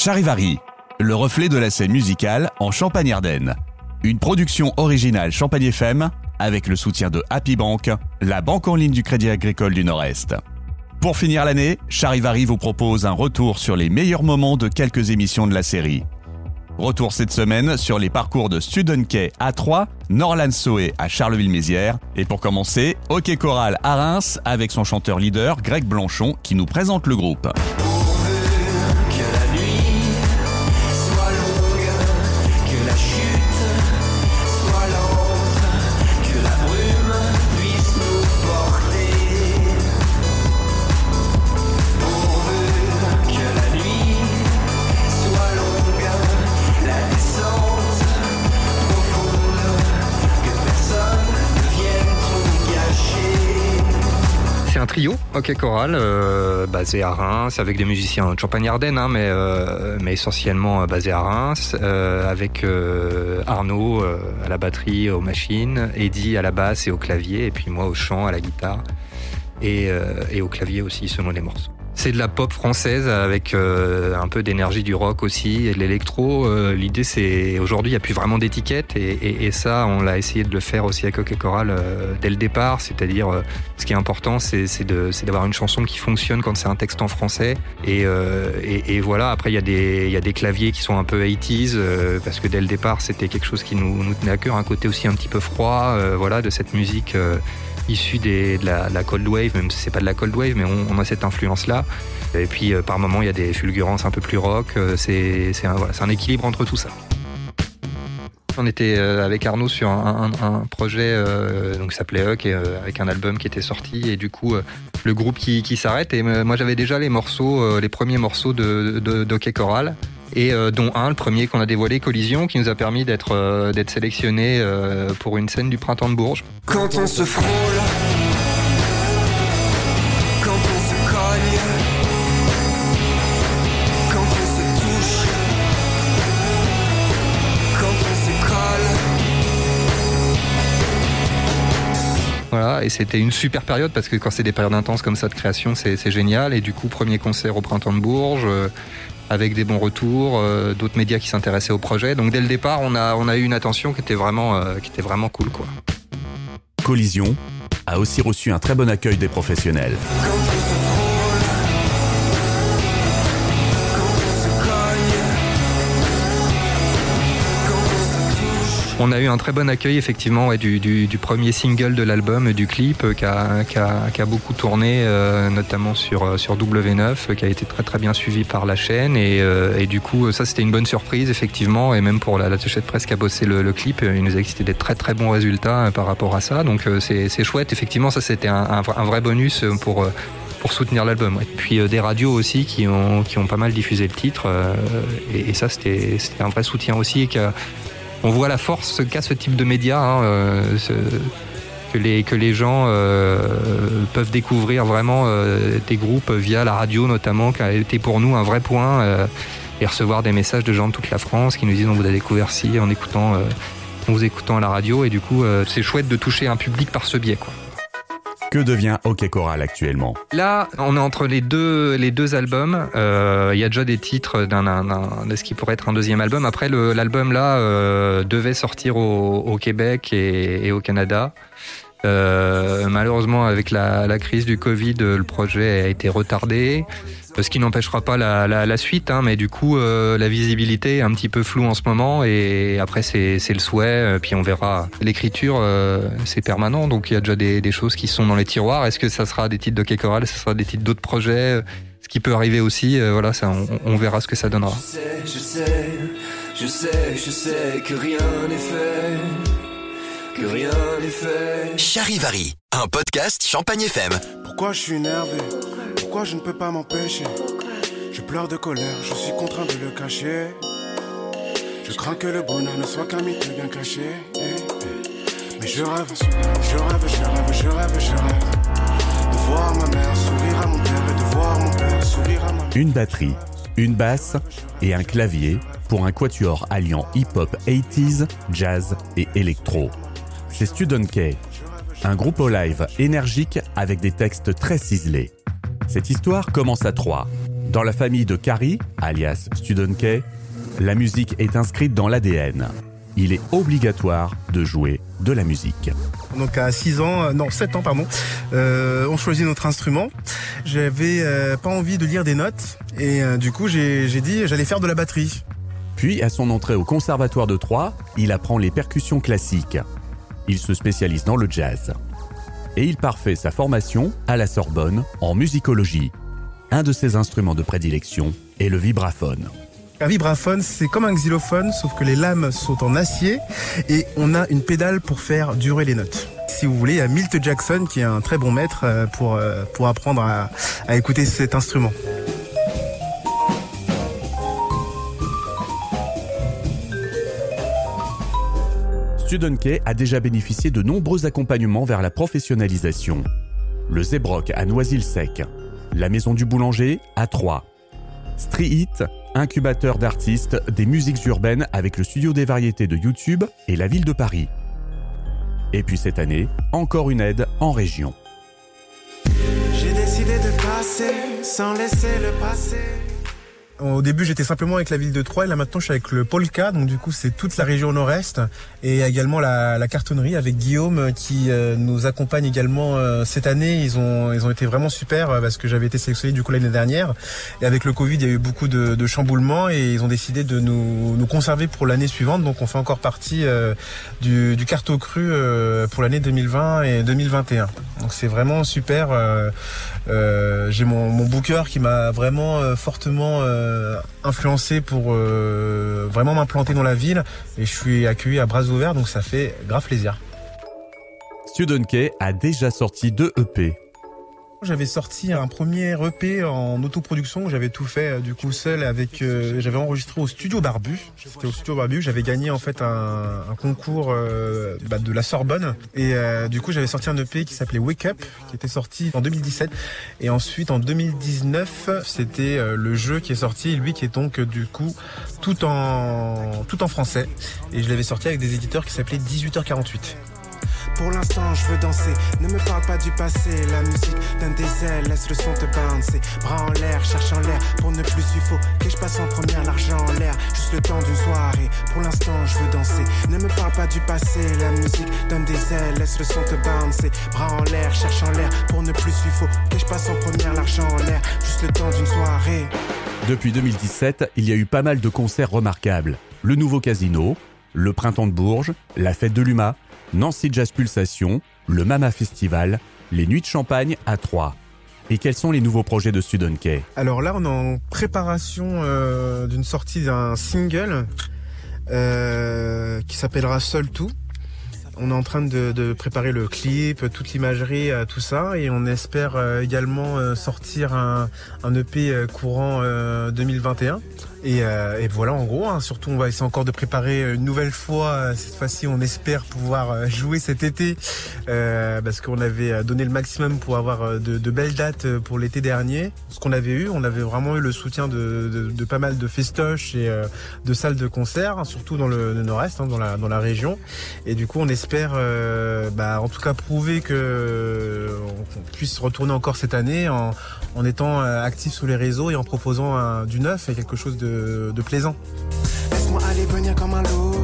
Charivari, le reflet de la scène musicale en Champagne-Ardenne. Une production originale Champagne FM avec le soutien de Happy Bank, la banque en ligne du Crédit Agricole du Nord-Est. Pour finir l'année, Charivari vous propose un retour sur les meilleurs moments de quelques émissions de la série. Retour cette semaine sur les parcours de Studenkey à 3, Norland Soé à Charleville-Mézières. Et pour commencer, Hockey Choral à Reims avec son chanteur leader Greg Blanchon qui nous présente le groupe. Ok choral, euh, basé à Reims, avec des musiciens de Champagne-Ardenne, hein, mais, euh, mais essentiellement euh, basé à Reims, avec Arnaud à la batterie, aux machines, Eddie à la basse et au clavier, et puis moi au chant, à la guitare, et, et au clavier aussi selon les morceaux. C'est de la pop française avec euh, un peu d'énergie du rock aussi et de l'électro. Euh, l'idée, c'est aujourd'hui, il n'y a plus vraiment d'étiquette et, et, ça, on l'a essayé de le faire aussi avec Hockey Choral euh, dès le départ. C'est-à-dire, ce qui est important, c'est d'avoir une chanson qui fonctionne quand c'est un texte en français. Et, et voilà, après, il y, a des, y a des claviers qui sont un peu 80s parce que dès le départ, c'était quelque chose qui nous, nous tenait à cœur, un côté aussi un petit peu froid, voilà, de cette musique issu de, la, cold wave, même si c'est pas de la cold wave, mais on, a cette influence-là. Et puis euh, par moment, il y a des fulgurances un peu plus rock. Euh, c'est un, équilibre entre tout ça. On était euh, avec Arnaud sur un, projet donc qui s'appelait Huck, avec un album qui était sorti et du coup le groupe qui, s'arrête et moi j'avais déjà les morceaux, les premiers morceaux de, de, Choral et euh, dont un, le premier qu'on a dévoilé, Collision, qui nous a permis d'être euh, d'être sélectionné euh, pour une scène du printemps de Bourges. Quand on se frôle, quand on se cogne, quand on se touche, quand on se colle. Voilà, et c'était une super période parce que quand c'est des périodes intenses comme ça de création, c'est génial. Et du coup, premier concert au printemps de Bourges avec des bons retours, euh, d'autres médias qui s'intéressaient au projet. Donc dès le départ, on a, eu une attention qui était vraiment, euh, qui était vraiment cool. Quoi. Collision a aussi reçu un très bon accueil des professionnels. On a eu un très bon accueil effectivement du, premier single de l'album, du clip euh, qui a, beaucoup tourné, euh, notamment sur, euh, sur W9, qui a été très très bien suivi par la chaîne. Et, du coup, ça c'était une bonne surprise effectivement. Et même pour la, la presse qui a bossé le, clip, il nous a existé des très très bons résultats par rapport à ça. Donc c'est chouette. Effectivement, ça c'était un, vrai bonus pour soutenir l'album. Et puis des radios aussi qui ont, qui ont pas mal diffusé le titre. et, ça, c'était un vrai soutien aussi on voit la force qu'a ce type de média, hein, euh, que, les, gens euh, peuvent découvrir vraiment euh, des groupes via la radio notamment, qui a été pour nous un vrai point, et recevoir des messages de gens de toute la France qui nous disent on vous a découvert si en écoutant, en vous écoutant à la radio, et du coup c'est chouette de toucher un public par ce biais. Que devient Hockey Choral actuellement? Là, on est entre les deux, albums. Euh, il y a déjà des titres de ce qui pourrait être un deuxième album. Après, l'album là euh, devait sortir au, Québec et, au Canada. Euh, malheureusement, avec la, la, crise du Covid, le projet a été retardé ce qui n'empêchera pas la, suite, hein, mais du coup, euh, la visibilité est un petit peu floue en ce moment, et après, c'est le souhait, euh, puis on verra. L'écriture, euh, c'est permanent, donc il y a déjà des, choses qui sont dans les tiroirs. Est-ce que ça sera des titres de Kekoral, ce sera des titres d'autres projets ce qui peut arriver aussi, voilà, ça, on, verra ce que ça donnera. Je sais, je sais, je sais que rien n'est fait, que rien n'est fait. Charivari, un podcast Champagne FM. Pourquoi je suis énervé? Pourquoi je ne peux pas m'empêcher? Je pleure de colère, je suis contraint de le cacher. Je crains que le bonheur ne soit qu'un mythe bien caché. Mais je rêve, je rêve, je rêve, je rêve, je rêve. De voir ma mère sourire à mon père et de voir mon père sourire à ma mère. Une batterie, une basse et un clavier pour un quatuor alliant hip-hop 80s, jazz et électro. C'est Student K, un groupe au live énergique avec des textes très ciselés. Cette histoire commence à Troyes, Dans la famille de Carrie, alias Student K, la musique est inscrite dans l'ADN. Il est obligatoire de jouer de la musique. Donc à 6 ans, euh, non 7 ans pardon, euh, on choisit notre instrument. J'avais euh, pas envie de lire des notes et euh, du coup j'ai j'ai dit j'allais faire de la batterie. Puis, à son entrée au Conservatoire de Troyes, il apprend les percussions classiques. Il se spécialise dans le jazz. Et il parfait sa formation à la Sorbonne en musicologie. Un de ses instruments de prédilection est le vibraphone. Un vibraphone, c'est comme un xylophone, sauf que les lames sont en acier et on a une pédale pour faire durer les notes. Si vous voulez, il y a Milt Jackson qui est un très bon maître euh, pour, euh, pour apprendre à écouter cet instrument. Student K a déjà bénéficié de nombreux accompagnements vers la professionnalisation. Le Zebrock à Noisy-le-Sec, la Maison du Boulanger à Troyes, Street, incubateur d'artistes des musiques urbaines avec le studio des variétés de YouTube et la ville de Paris. Et puis cette année, encore une aide en région. J'ai décidé de passer sans laisser le passé. Au début, j'étais simplement avec la ville de Troyes. Là, maintenant, je suis avec le Polka. Donc, du coup, c'est toute la région nord-est et également la, la cartonnerie avec Guillaume euh, qui euh, nous accompagne également euh, cette année. Ils ont, ils ont été vraiment super euh, parce que j'avais été sélectionné du coup l'année dernière. Et avec le Covid, il y a eu beaucoup de, de chamboulements et ils ont décidé de nous, nous conserver pour l'année suivante. Donc, on fait encore partie euh, du, du carto cru pour l'année 2020 et 2021. Donc, c'est vraiment super. J'ai mon, mon booker qui m'a vraiment fortement euh, influencé pour euh, vraiment m'implanter dans la ville et je suis accueilli à bras ouverts donc ça fait grave plaisir. Student K a déjà sorti deux EP. J'avais sorti un premier EP en autoproduction où j'avais tout fait euh, du coup seul avec euh, j'avais enregistré au studio Barbu. C'était au studio Barbu, j'avais gagné en fait un, un concours euh, bah, de la Sorbonne. Et euh, du coup j'avais sorti un EP qui s'appelait Wake Up qui était sorti en 2017 et ensuite en 2019 c'était euh, le jeu qui est sorti. Lui qui est donc euh, du coup tout en tout en français. Et je l'avais sorti avec des éditeurs qui s'appelaient 18h48. Pour l'instant, je veux danser. Ne me parle pas du passé. La musique donne des ailes, laisse le son te bouncer. Bras en l'air, cherche en l'air. Pour ne plus que je passe en première, l'argent en l'air. Juste le temps d'une soirée. Pour l'instant, je veux danser. Ne me parle pas du passé. La musique donne des ailes, laisse le son te bouncer. Bras en l'air, cherche en l'air. Pour ne plus que je passe en première, l'argent en l'air. Juste le temps d'une soirée. Depuis 2017, il y a eu pas mal de concerts remarquables. Le nouveau casino, le printemps de Bourges, la fête de l'UMA, Nancy Jazz Pulsation, le Mama Festival, les Nuits de Champagne à Troyes. Et quels sont les nouveaux projets de Student Alors là, on est en préparation euh, d'une sortie d'un single euh, qui s'appellera Seul Tout. On est en train de, préparer le clip, toute l'imagerie, euh, tout ça, et on espère également sortir un, EP courant euh, 2021. Et, euh, et voilà, en gros, hein, surtout on va essayer encore de préparer une nouvelle fois. euh, Cette fois-ci, on espère pouvoir euh, jouer cet été, euh, parce qu'on avait donné le maximum pour avoir de, belles dates pour l'été dernier. Ce qu'on avait eu, on avait vraiment eu le soutien de, de, de pas mal de festoches et de salles de concert, hein, surtout dans le, le nord-est, hein, dans, la, dans la région. Et du coup, on espère, bah, en tout cas, prouver que on puisse retourner encore cette année en, étant actif sur les réseaux et en proposant du neuf et quelque chose de, de plaisant. Laisse-moi aller venir comme un loup.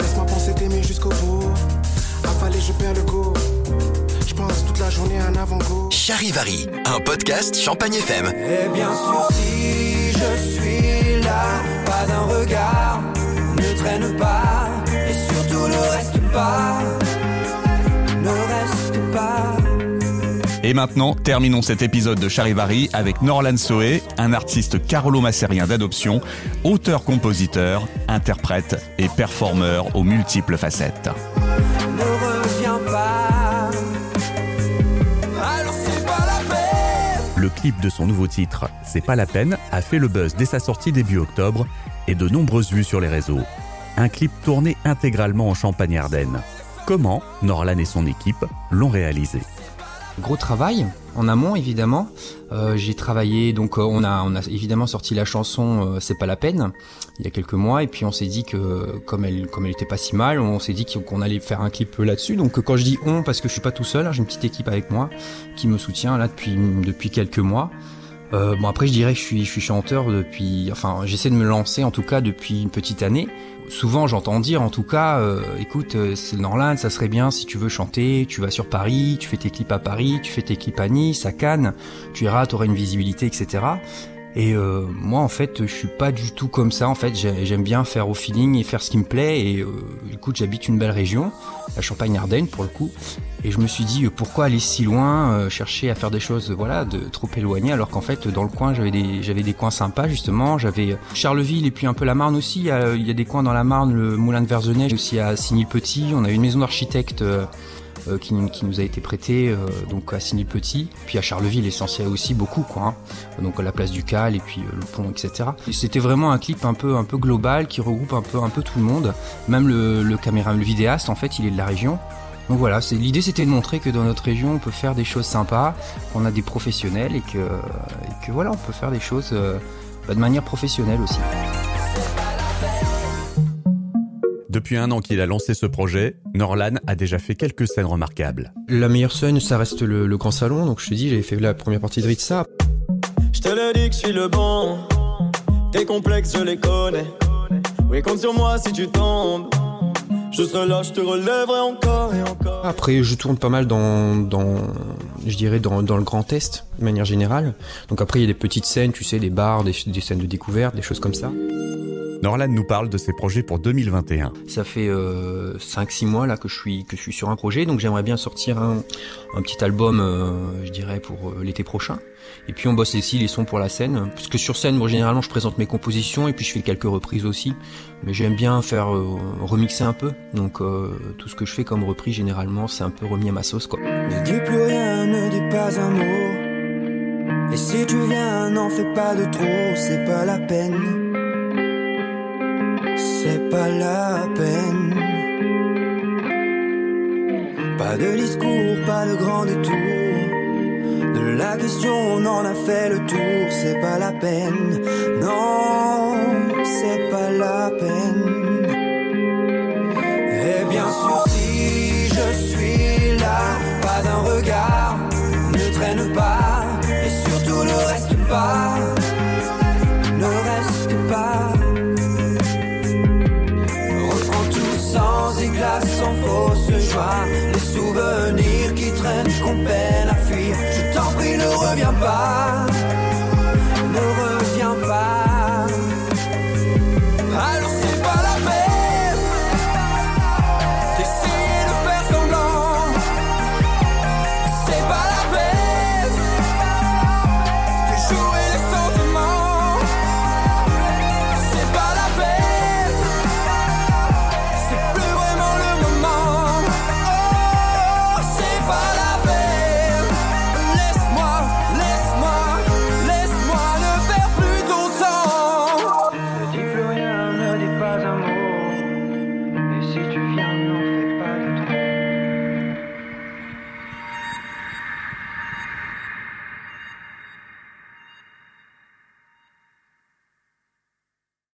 Laisse-moi penser t'aimer jusqu'au bout. Avalé, je perds le goût. Je pense toute la journée à un avant-goût. Charivari, un podcast Champagne FM. Et bien sûr, si je suis là, pas d'un regard, ne traîne pas, et surtout ne reste pas, ne reste pas. Et maintenant, terminons cet épisode de Charivari avec Norlan Soé, un artiste carolo-massérien d'adoption, auteur-compositeur, interprète et performeur aux multiples facettes. Ne reviens pas, alors c'est pas la peine. Le clip de son nouveau titre, C'est pas la peine, a fait le buzz dès sa sortie début octobre et de nombreuses vues sur les réseaux. Un clip tourné intégralement en Champagne-Ardenne. Comment Norlan et son équipe l'ont réalisé Gros travail en amont évidemment. Euh, j'ai travaillé donc euh, on a on a évidemment sorti la chanson euh, c'est pas la peine il y a quelques mois et puis on s'est dit que comme elle comme elle était pas si mal on s'est dit qu'on allait faire un clip là-dessus donc quand je dis on parce que je suis pas tout seul hein, j'ai une petite équipe avec moi qui me soutient là depuis depuis quelques mois Euh, bon après je dirais que je suis, chanteur depuis, enfin j'essaie de me lancer en tout cas depuis une petite année. Souvent j'entends dire en tout cas, euh, écoute euh, c'est le Norland, ça serait bien si tu veux chanter, tu vas sur Paris, tu fais tes clips à Paris, tu fais tes clips à Nice, à Cannes, tu iras, tu auras une visibilité etc. Et euh, moi, en fait, je suis pas du tout comme ça. En fait, j'aime bien faire au feeling et faire ce qui me plaît. Et euh, écoute, j'habite une belle région, la Champagne-Ardenne pour le coup. Et je me suis dit, pourquoi aller si loin, euh, chercher à faire des choses, voilà, de trop éloignées, alors qu'en fait, dans le coin, j'avais des, j'avais des coins sympas justement. J'avais Charleville et puis un peu la Marne aussi. Il y a, il y a des coins dans la Marne, le Moulin de Verzenay, aussi à Signy-Petit. On a une maison d'architecte euh, qui, nous a été prêté euh, donc à Signy Petit, puis à Charleville essentiel aussi beaucoup quoi. Hein. Donc à la place du Cal et puis euh, le pont etc. C'était vraiment un clip un peu un peu global qui regroupe un peu un peu tout le monde. Même le, le caméra, le vidéaste en fait il est de la région. Donc voilà, l'idée c'était de montrer que dans notre région on peut faire des choses sympas, qu'on a des professionnels et que, et que voilà on peut faire des choses bah, de manière professionnelle aussi. Depuis un an qu'il a lancé ce projet, Norlan a déjà fait quelques scènes remarquables. La meilleure scène, ça reste le, le grand salon. Donc je te dis, j'avais fait la première partie de Ritza. Je te le dis que je suis le bon. Tes complexes, je les connais. Oui, compte sur moi si tu tombes. Je serai là, je te relèverai encore et encore. Après, je tourne pas mal dans, dans je dirais, dans, dans le Grand Est, de manière générale. Donc après, il y a des petites scènes, tu sais, des bars, des, des scènes de découverte, des choses comme ça. Norlan nous parle de ses projets pour 2021. Ça fait euh, 5-6 mois là que je suis que je suis sur un projet, donc j'aimerais bien sortir un, un petit album, euh, je dirais pour euh, l'été prochain. Et puis on bosse aussi les sons pour la scène, parce que sur scène, moi généralement je présente mes compositions et puis je fais quelques reprises aussi. Mais j'aime bien faire euh, remixer un peu, donc euh, tout ce que je fais comme reprise généralement c'est un peu remis à ma sauce quoi. Ne dis plus rien, ne dis pas un mot. Et si tu viens, n'en fais pas de trop, c'est pas la peine c'est pas la peine. Pas de discours, pas de grand détour. De la question, on en a fait le tour, c'est pas la peine. Non, reviens pas.